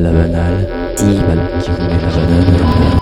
la banale, qui remet la banane. Television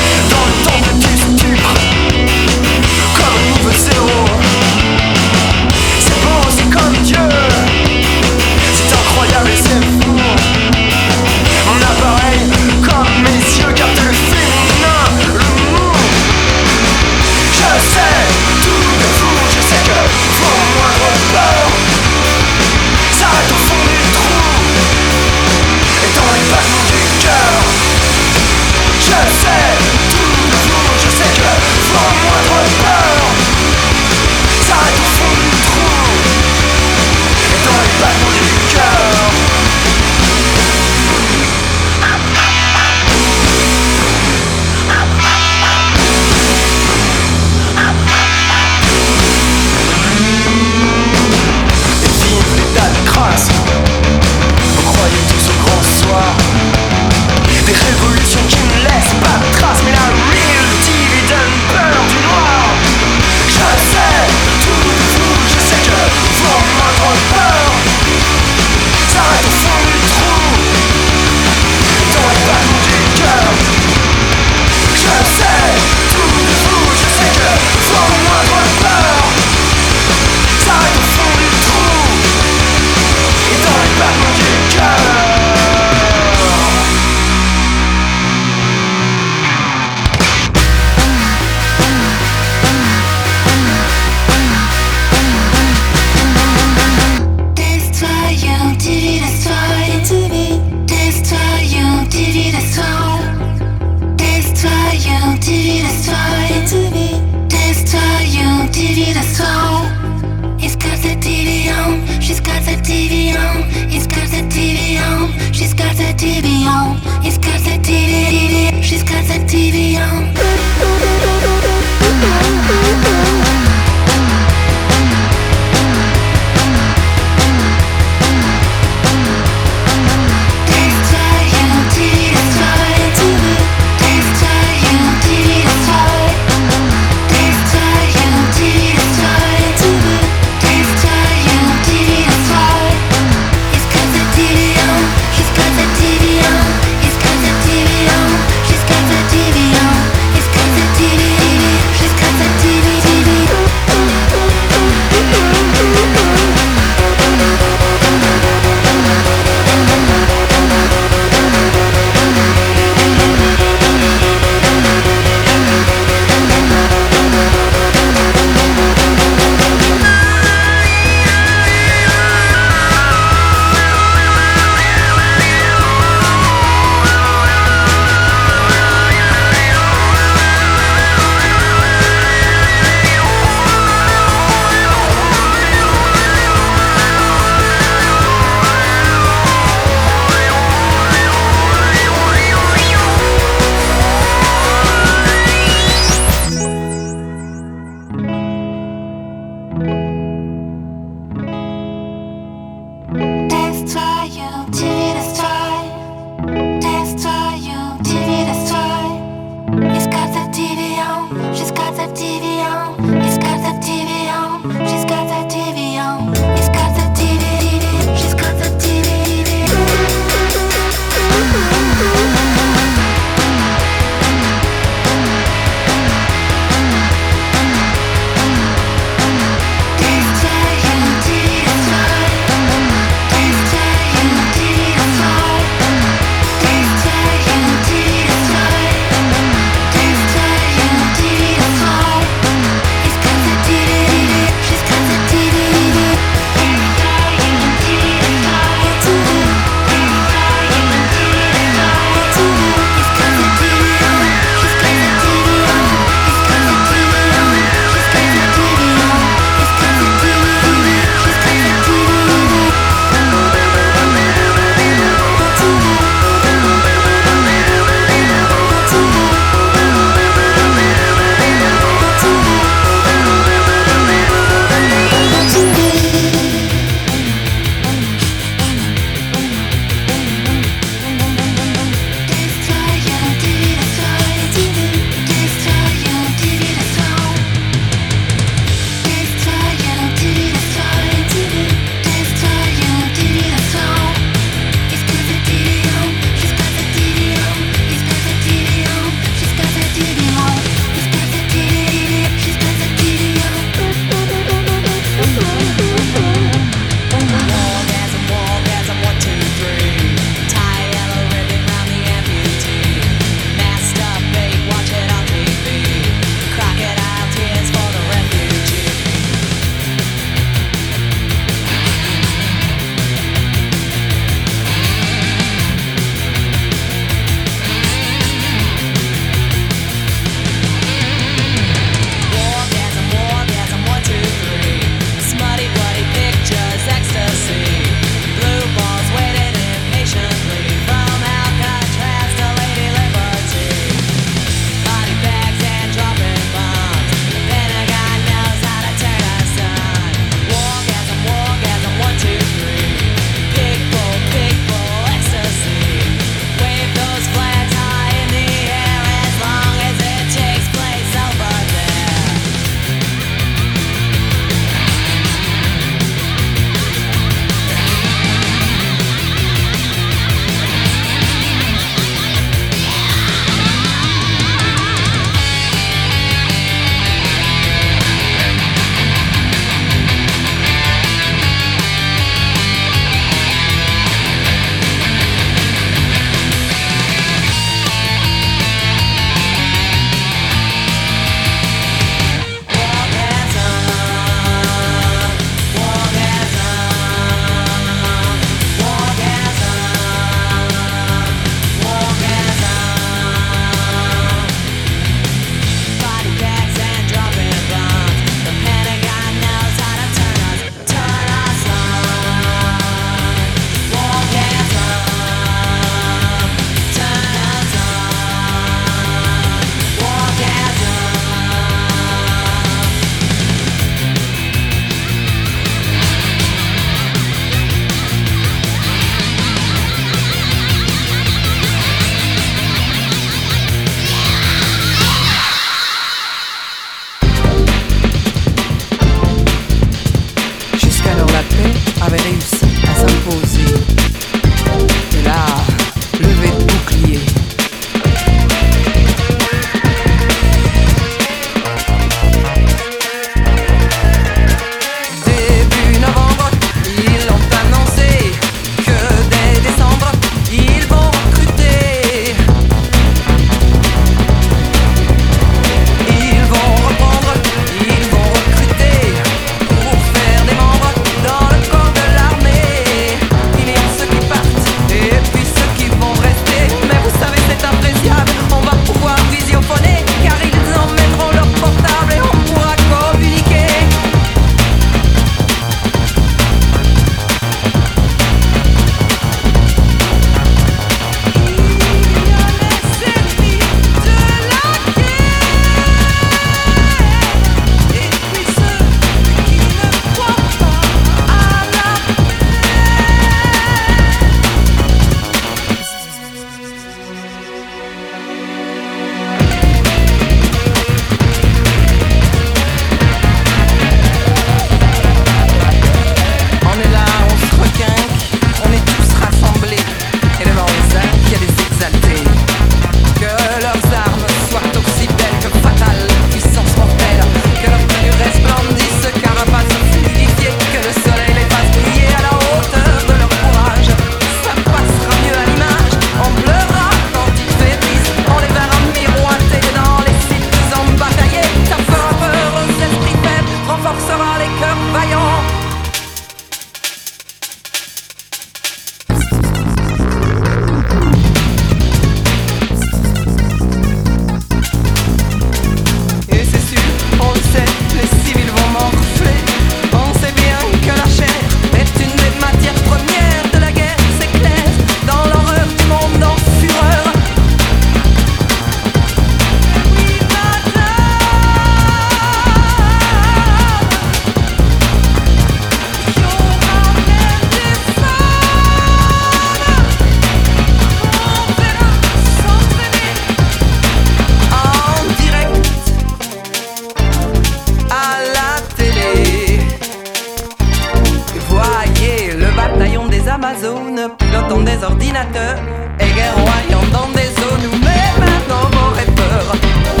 des ordinateurs, et guerroyant dans des zones où même un homme aurait peur.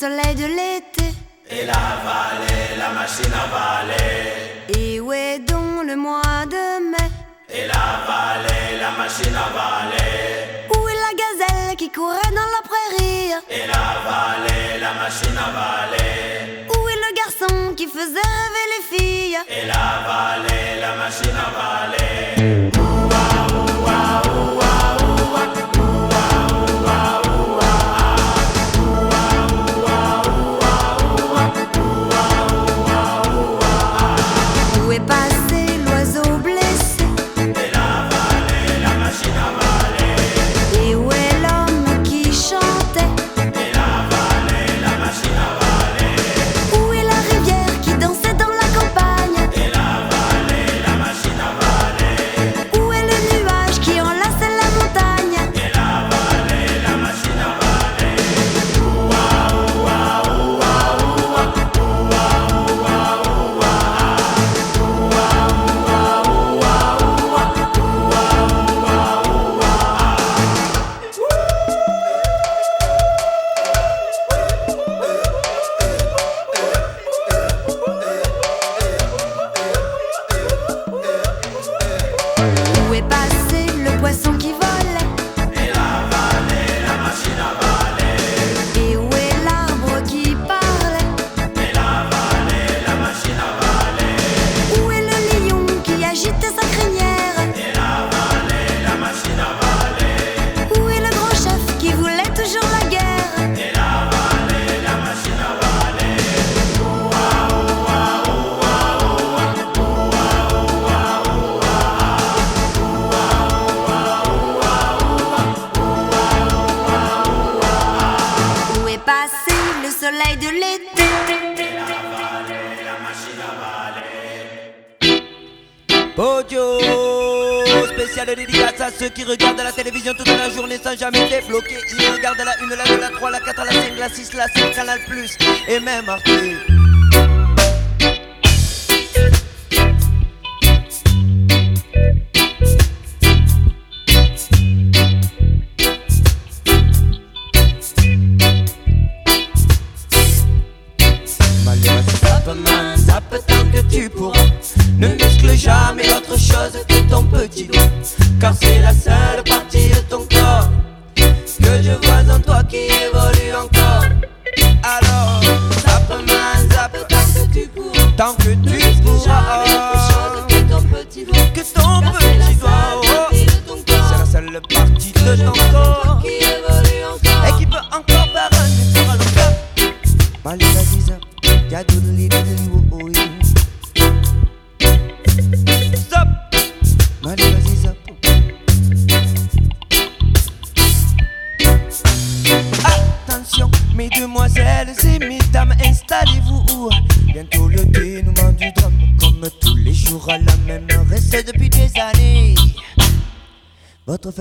soleil de l'été. Et la vallée, la machine à valer. Et où est donc le mois de mai Et la vallée, la machine à valer. Où est la gazelle qui courait dans la prairie? Et la vallée, la machine à valer. Où est le garçon qui faisait rêver les filles? Et la vallée, la machine à valer. Mmh.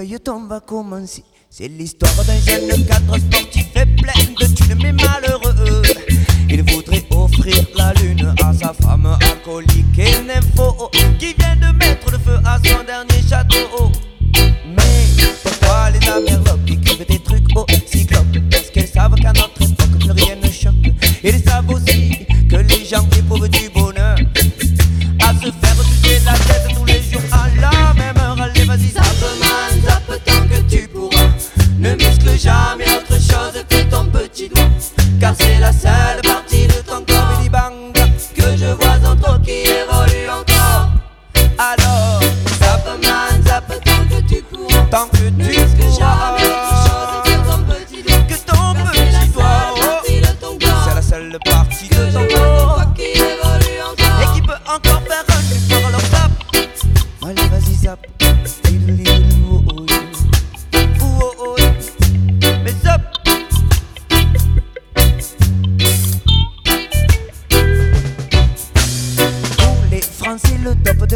l'œil va commencer. C'est l'histoire d'un jeune cadre sportif et plein de thunes mais malheureux. Il voudrait offrir la lune à sa femme alcoolique et nympho qui vient de mettre le feu à son dernier château. Mais pourquoi les amerlopes écrivent des trucs aussi glauques Parce qu'elles savent qu'à notre époque plus rien ne choque. Ils savent aussi que les gens qui prouvent du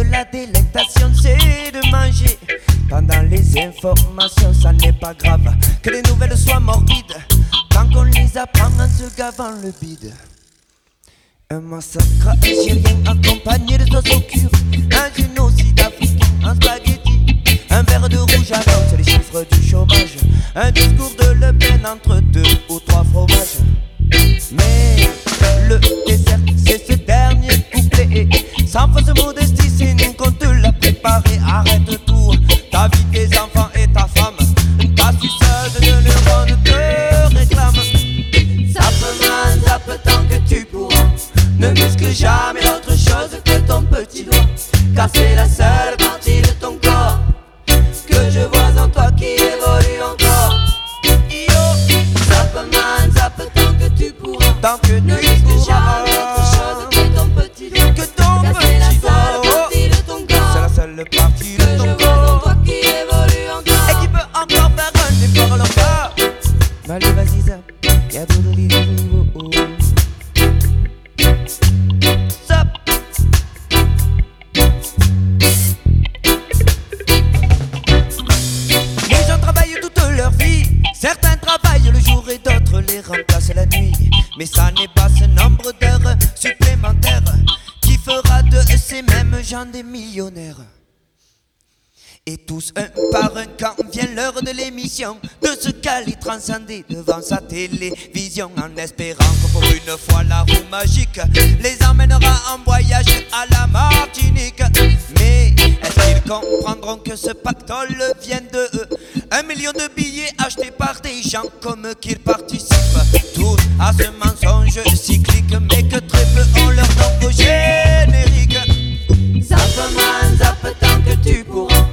la délectation, c'est de manger. Pendant les informations, ça n'est pas grave que les nouvelles soient morbides. Tant qu'on les apprend en se gavant le bide. Un massacre algérien accompagné de sauce au cure Un génocide africain en spaghetti Un verre de rouge annonce les chiffres du chômage Un discours de Le Pen entre deux ou trois fromages Mais le dessert c'est ce dernier Sans fausse modestie c'est nous qu'on te l'a préparé. Arrête tout, ta vie, tes enfants et ta femme. Ta suceuse de neurones te réclame. Zappe man, zappe tant que tu pourras. Ne muscle jamais autre chose que ton petit doigt. Car c'est la seule Mais ça n'est pas ce nombre d'heures supplémentaires Qui fera de ces mêmes gens des millionnaires. Et tous un par un quand vient l'heure de l'émission De se caler transcender devant sa télévision En espérant que pour une fois la roue magique Les emmènera en voyage à la Martinique. Mais est-ce qu'ils comprendront que ce pactole vient de eux Un million de billets achetés par des gens comme qu'ils participent. Tous à ce mensonge cyclique Mais que très peu ont leur nom au générique. Zappe man, zappe tant que tu pourras.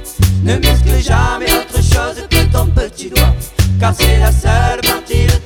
Ne muscle jamais autre chose que ton petit doigt. Car c'est la seule partie de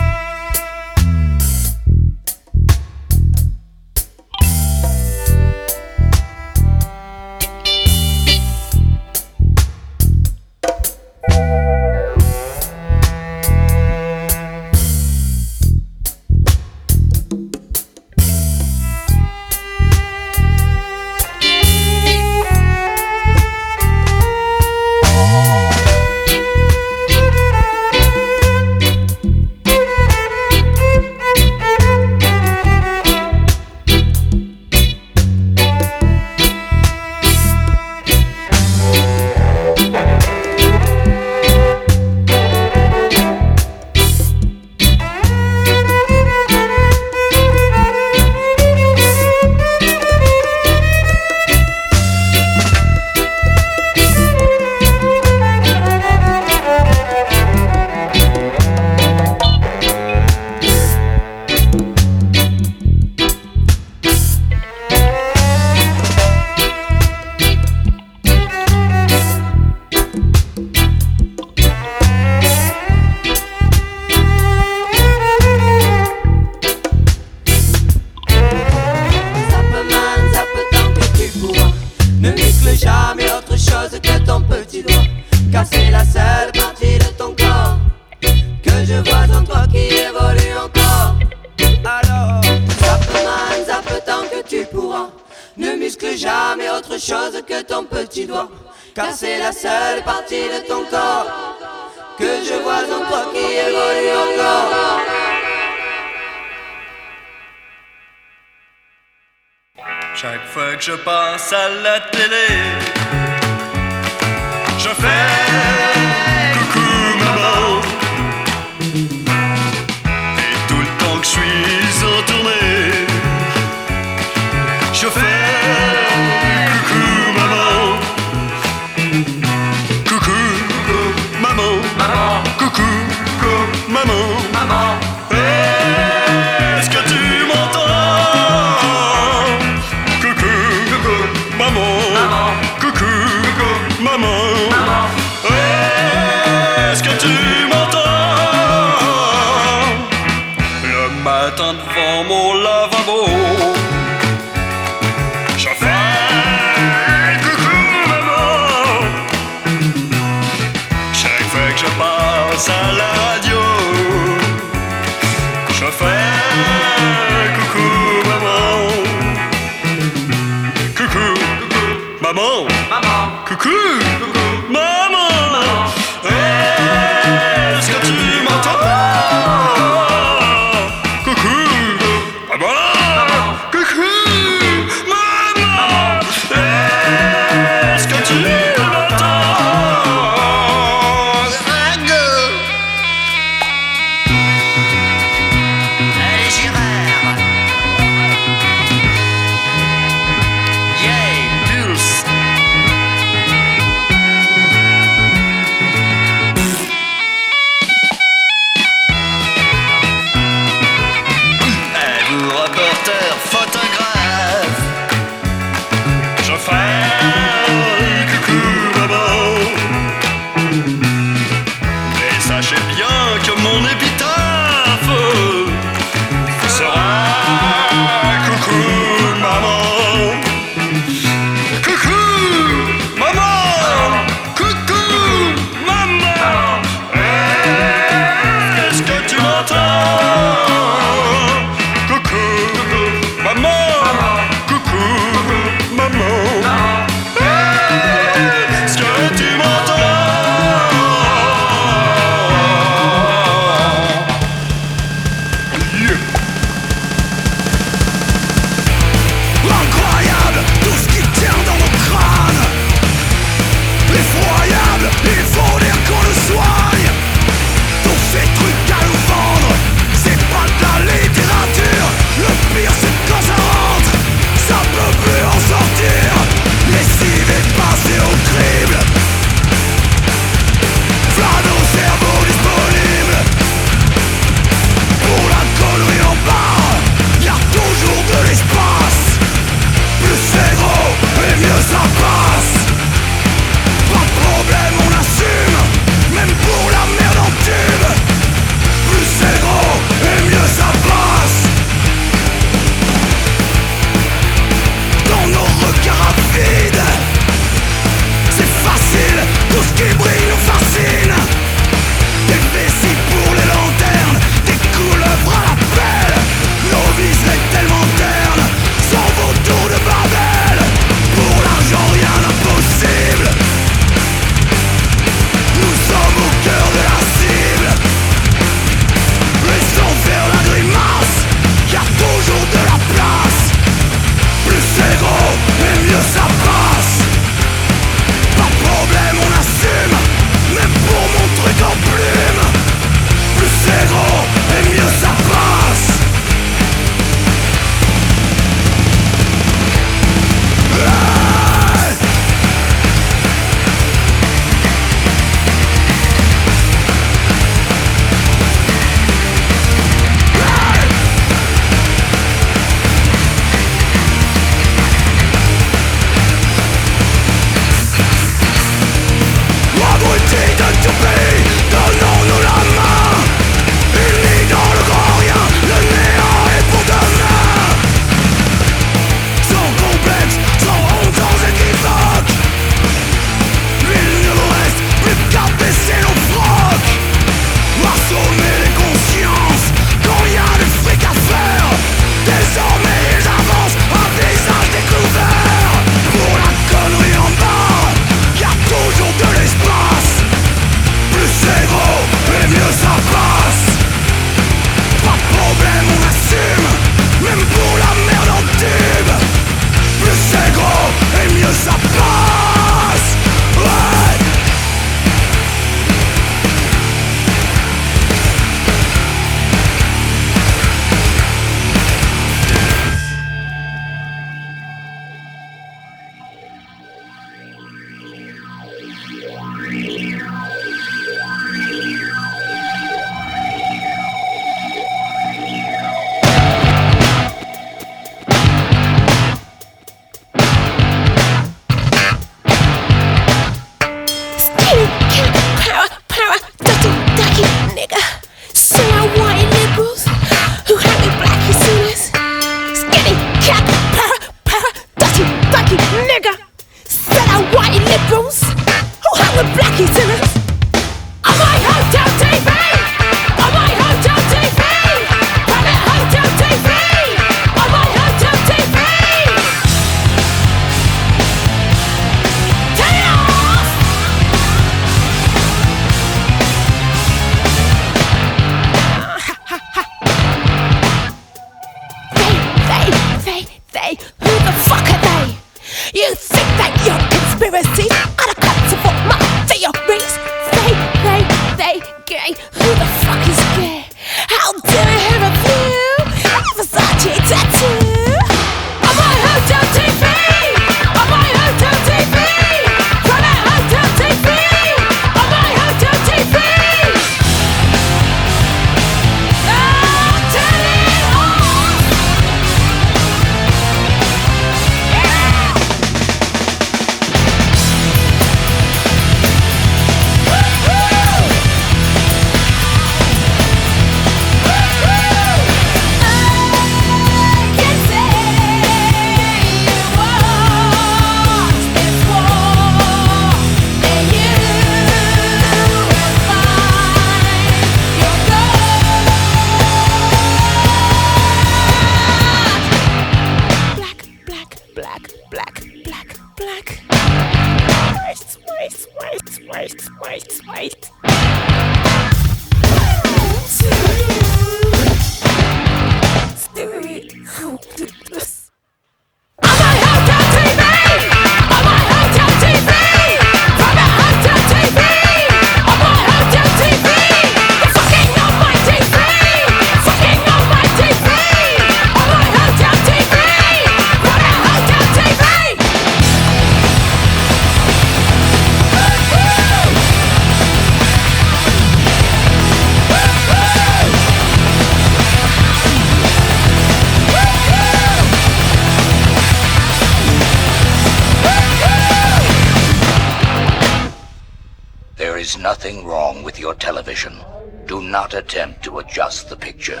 not attempt to adjust the picture.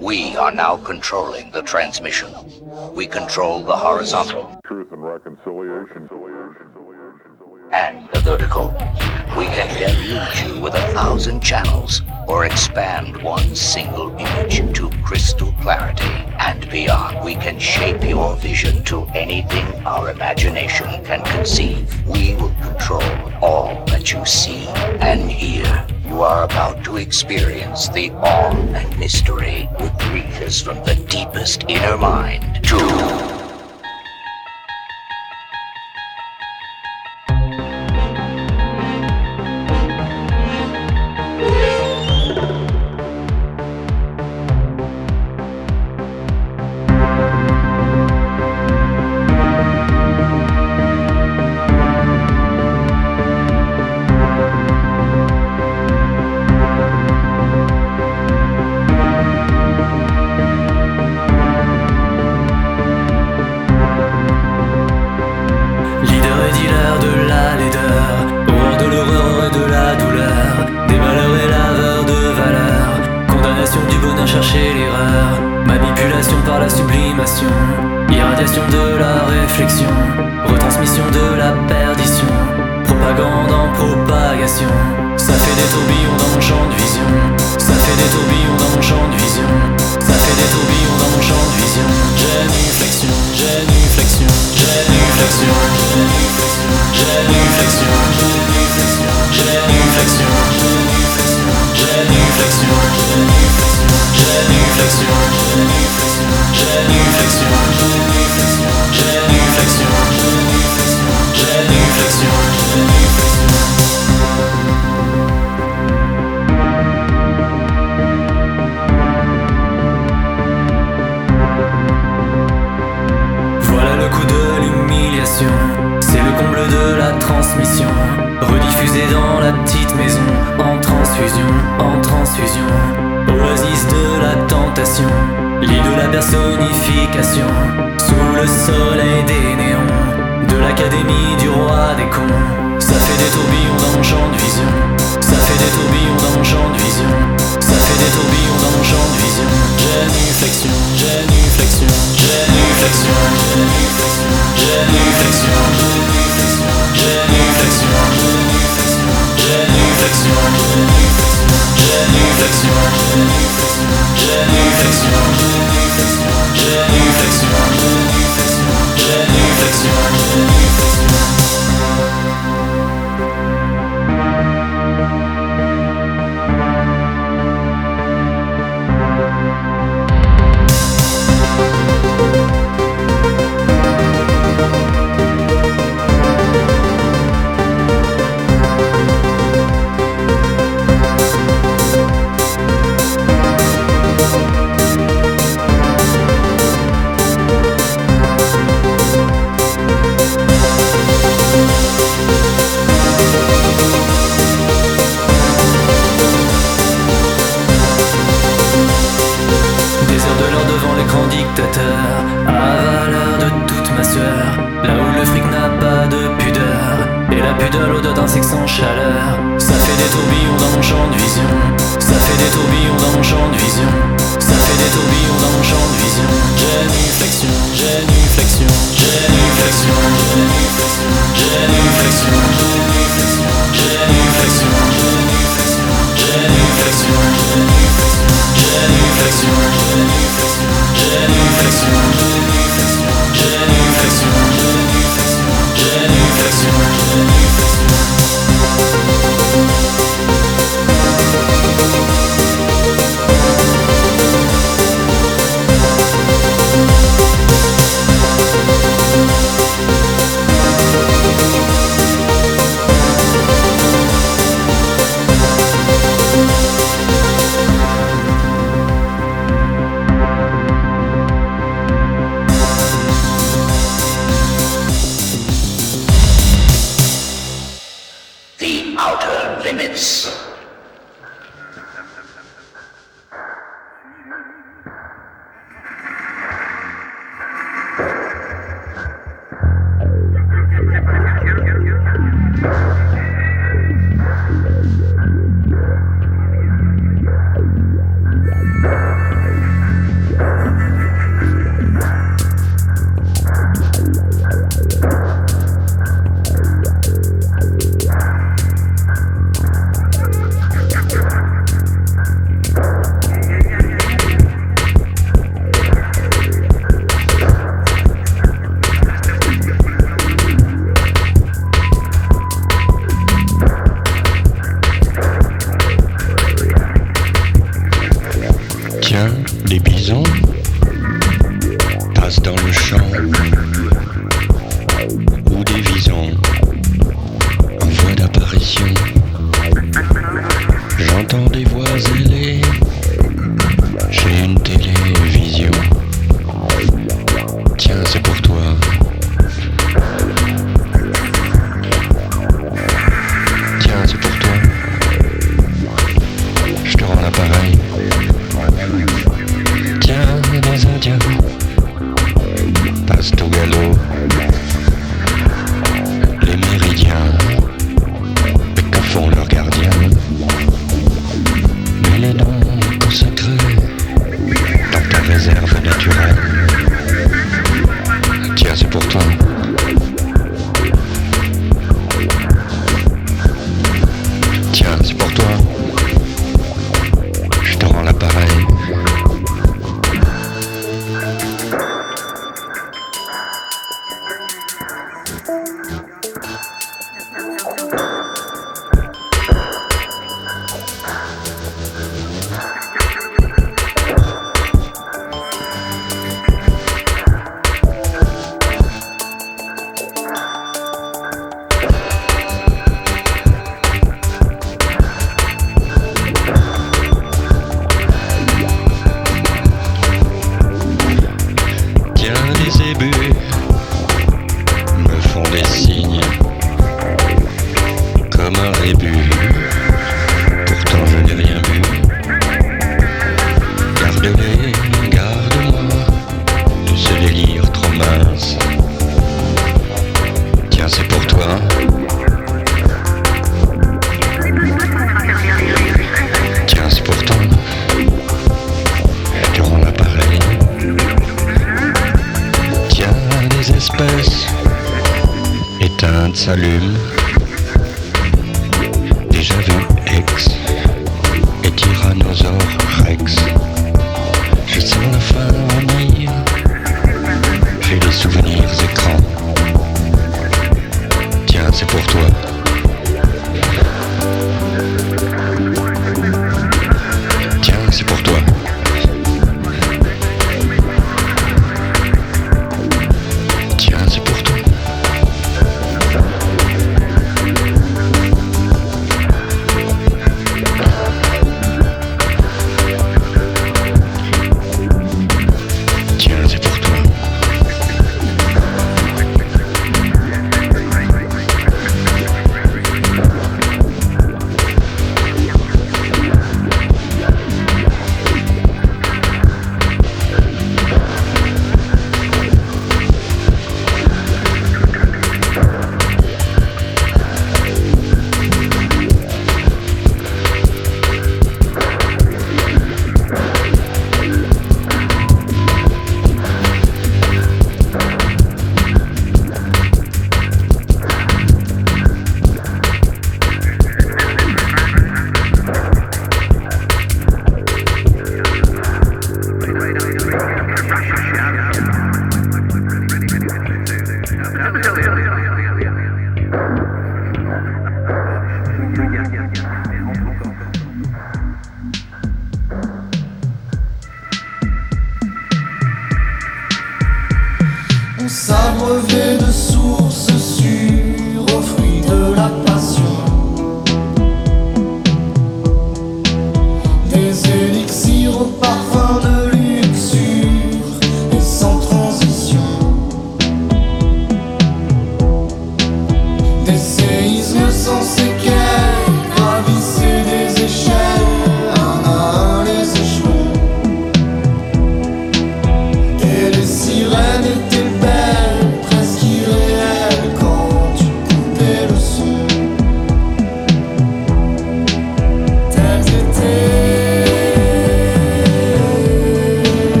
We are now controlling the transmission. We control the horizontal Truth and reconciliation. And the vertical. We can deluge you with a thousand channels or expand one single image to crystal clarity and beyond. We can shape your vision to anything our imagination can conceive. We will control all that you see and hear. You are about to experience the awe and mystery which reaches from the deepest inner mind to de la réflexion, retransmission de la perdition, propagande en propagation. Ça fait des tourbillons dans mon champ de vision, ça fait des tourbillons dans mon champ de vision, ça fait des tourbillons dans mon champ de vision. Génuflexion, génuflexion, génuflexion, génuflexion, génuflexion, génuflexion, génuflexion, génuflexion. J'ai une flexion, j'ai une flexion, j'ai Voilà le coup de l'humiliation, c'est le comble de la transmission, rediffusé dans la petite maison, en transfusion, en transfusion la tentation, lit de la personnification, sous le soleil des néons, de l'académie du roi des cons, ça fait des tourbillons dans mon champ de vision, ça fait des tourbillons dans mon champ de vision, ça fait des tourbillons dans mon champ de vision, génuflexion, génuflexion, génuflexion, génuflexion, génuflexion, génuflexion, génuflexion, génuflexion, génuflexion, Limits.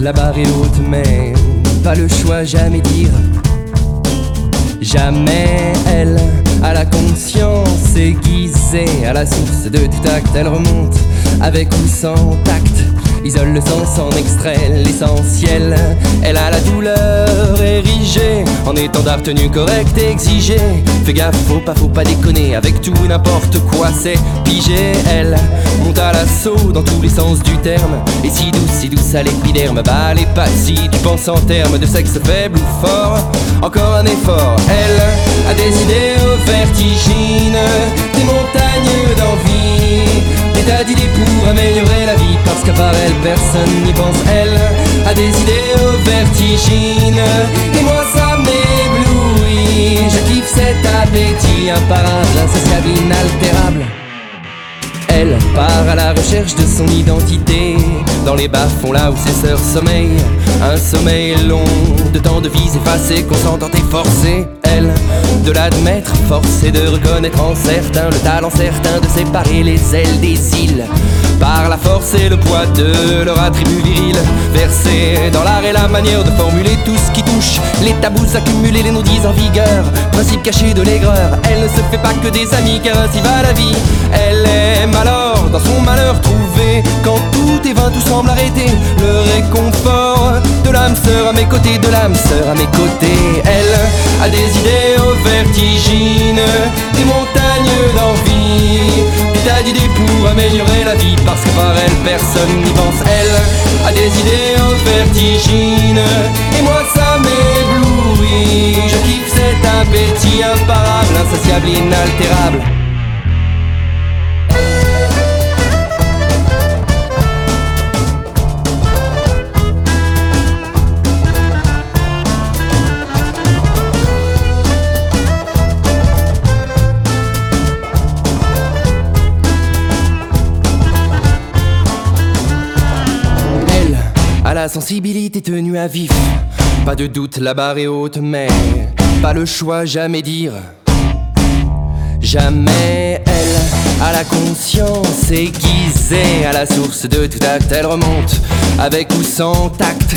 la barre est haute, mais pas le choix, jamais dire. Jamais elle à la conscience aiguisée, à la source de tout acte, elle remonte avec ou sans tact isole le sens, en extrait l'essentiel. Elle a la douleur érigée en étendard tenu correct exigé. Fais gaffe, faut pas, faut pas déconner avec tout n'importe quoi, c'est pigé. Elle monte à l'assaut dans tous les sens du terme. Et si douce, si douce à l'épiderme, bah les pas si tu penses en termes de sexe faible ou fort. Encore un effort, elle a des idées vertigines, des montagnes d'envie, tas d'idées pour améliorer la vie. Parce qu'à part elle, personne n'y pense. Elle a des idées vertigines, et moi ça m'éblouit. Je kiffe cet appétit imparable, insatiable, inaltérable. Elle part à la recherche de son identité Dans les bas-fonds là où ses sœurs sommeillent Un sommeil long de temps de vie effacée Consentante et forcée Elle de l'admettre Forcée de reconnaître en certain Le talent certain de séparer les ailes des îles par la force et le poids de leur attribut viril Versé dans l'art et la manière de formuler tout ce qui touche. Les tabous accumulés, les non-dits en vigueur Principe caché de l'aigreur. Elle ne se fait pas que des amis car ainsi va la vie. Elle aime alors dans son malheur Quand tout est vain, tout semble arrêter. Le réconfort de l'âme sœur à mes côtés De l'âme sœur à mes côtés. Elle a des idées au vertigines Des montagnes d'envie. Des tas d'idées pour améliorer la vie parce que par elle personne n'y pense. Elle a des idées vertigines Et moi ça m'éblouit. Je kiffe cet appétit imparable Insatiable, inaltérable sensibilité tenue à vif. Pas de doute, la barre est haute, mais pas le choix, jamais dire. Jamais elle a la conscience aiguisée à la source de tout acte. Elle remonte avec ou sans tact,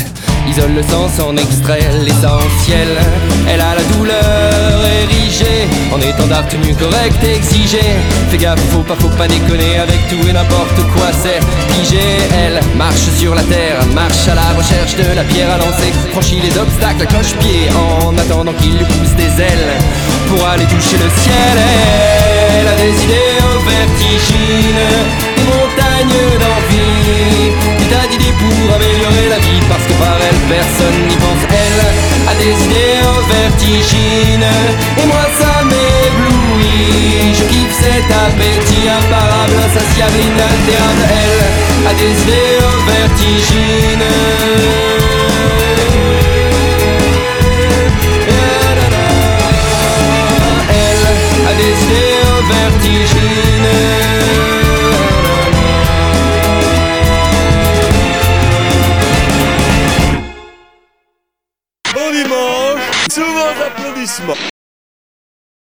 isole le sens en extrait l'essentiel. Elle a la douleur érigée en étendard tenu correct exigé. Fais gaffe, faut pas, faut pas déconner avec tout et n'importe quoi, c'est figé. Elle marche sur la terre, marche à la recherche de la pierre à lancer, franchit les obstacles à cloche-pied en attendant qu'il lui pousse des ailes pour aller toucher le ciel. Elle a des idées au vertigines, des montagnes d'envie, des tas d'idées pour améliorer la vie parce que par elle personne n'y pense. Elle a des idées au vertigines et moi ça m'éblouit. Je kiffe cet appétit imparable, insatiable, inaltérable. Elle a des idées au Bon dimanche, souvent applaudissements.